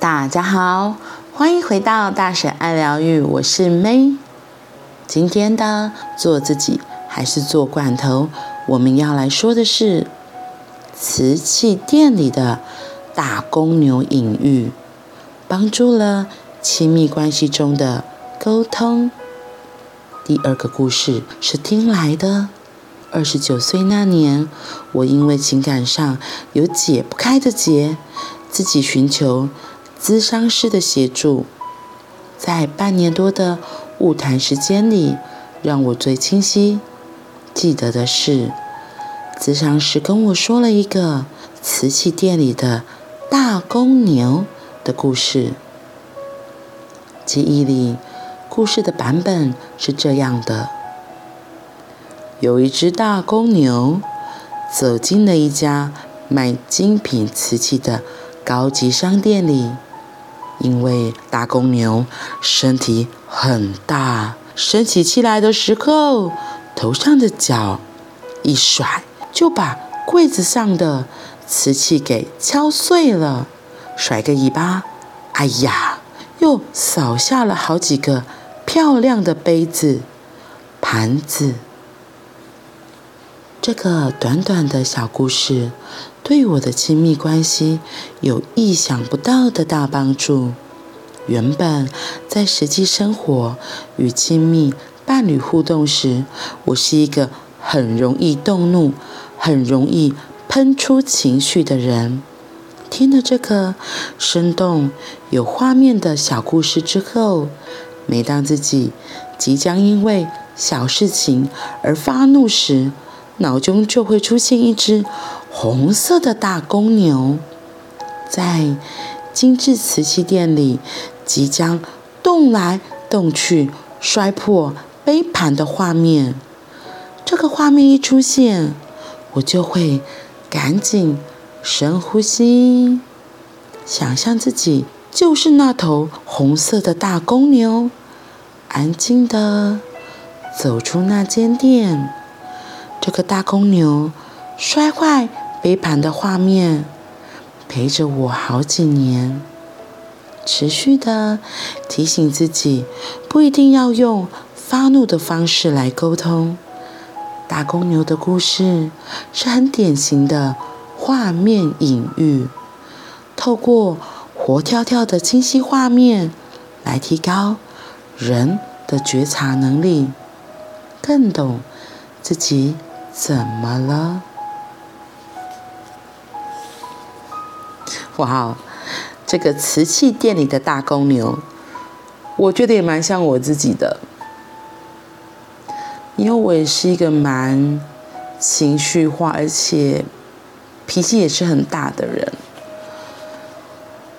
大家好，欢迎回到大婶爱疗愈，我是 May。今天的做自己还是做罐头？我们要来说的是瓷器店里的大公牛隐喻，帮助了亲密关系中的沟通。第二个故事是听来的。二十九岁那年，我因为情感上有解不开的结，自己寻求咨商师的协助。在半年多的晤谈时间里，让我最清晰记得的是，咨商师跟我说了一个瓷器店里的大公牛的故事。记忆里，故事的版本是这样的。有一只大公牛走进了一家卖精品瓷器的高级商店里，因为大公牛身体很大，生起气来的时候，头上的角一甩，就把柜子上的瓷器给敲碎了，甩个尾巴，哎呀，又扫下了好几个漂亮的杯子、盘子。这个短短的小故事，对我的亲密关系有意想不到的大帮助。原本在实际生活与亲密伴侣互动时，我是一个很容易动怒、很容易喷出情绪的人。听了这个生动有画面的小故事之后，每当自己即将因为小事情而发怒时，脑中就会出现一只红色的大公牛，在精致瓷器店里即将动来动去、摔破杯盘的画面。这个画面一出现，我就会赶紧深呼吸，想象自己就是那头红色的大公牛，安静地走出那间店。这个大公牛摔坏杯盘的画面，陪着我好几年，持续的提醒自己，不一定要用发怒的方式来沟通。大公牛的故事是很典型的画面隐喻，透过活跳跳的清晰画面来提高人的觉察能力，更懂自己。怎么了？哇，这个瓷器店里的大公牛，我觉得也蛮像我自己的，因为我也是一个蛮情绪化，而且脾气也是很大的人，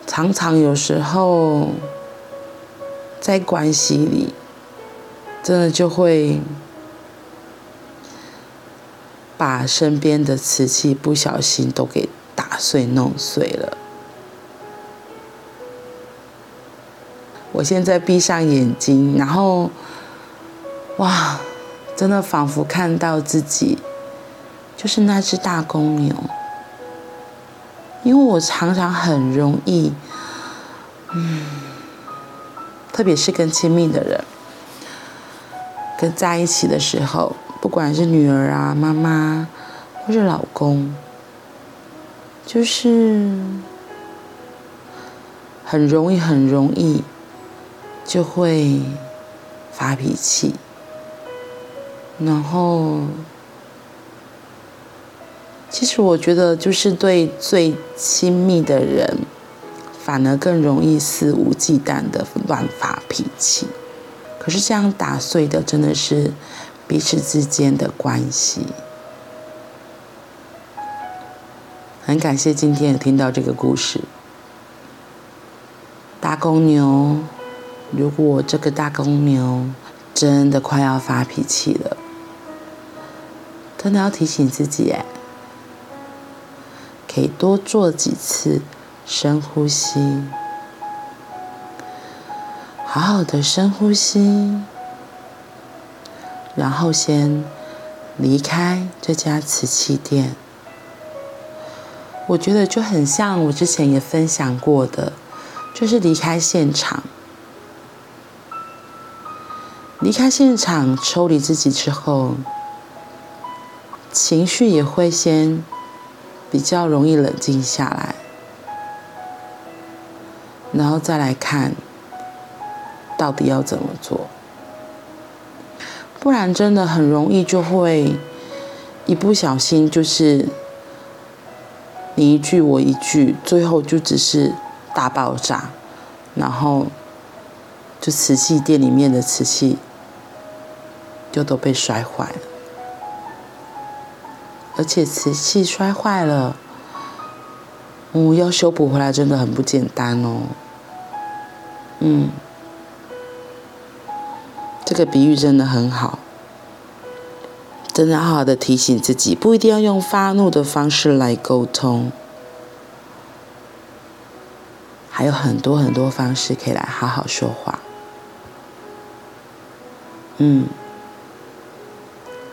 常常有时候在关系里，真的就会。把身边的瓷器不小心都给打碎、弄碎了。我现在闭上眼睛，然后，哇，真的仿佛看到自己就是那只大公牛。因为我常常很容易，嗯，特别是跟亲密的人跟在一起的时候。不管是女儿啊、妈妈，或是老公，就是很容易、很容易就会发脾气，然后，其实我觉得，就是对最亲密的人，反而更容易肆无忌惮的乱发脾气。可是这样打碎的，真的是。彼此之间的关系，很感谢今天有听到这个故事。大公牛，如果这个大公牛真的快要发脾气了，真的要提醒自己，哎，可以多做几次深呼吸，好好的深呼吸。然后先离开这家瓷器店，我觉得就很像我之前也分享过的，就是离开现场。离开现场，抽离自己之后，情绪也会先比较容易冷静下来，然后再来看到底要怎么做。不然真的很容易就会一不小心就是你一句我一句，最后就只是大爆炸，然后就瓷器店里面的瓷器。就都被摔坏了，而且瓷器摔坏了，嗯，要修补回来真的很不简单哦。嗯，这个比喻真的很好，真的好好的提醒自己，不一定要用发怒的方式来沟通，还有很多很多方式可以来好好说话。嗯。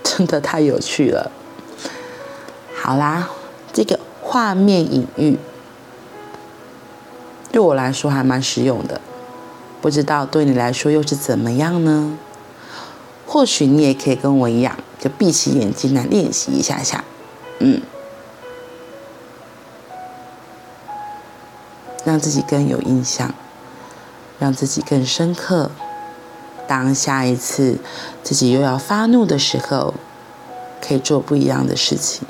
真的太有趣了。好啦，这个画面隐喻对我来说还蛮实用的，不知道对你来说又是怎么样呢？或许你也可以跟我一样，就闭起眼睛来练习一下下，嗯，让自己更有印象，让自己更深刻。当下一次自己又要发怒的时候，可以做不一样的事情。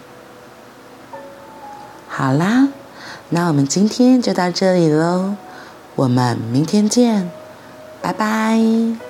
好啦，那我们今天就到这里喽，我们明天见，拜拜。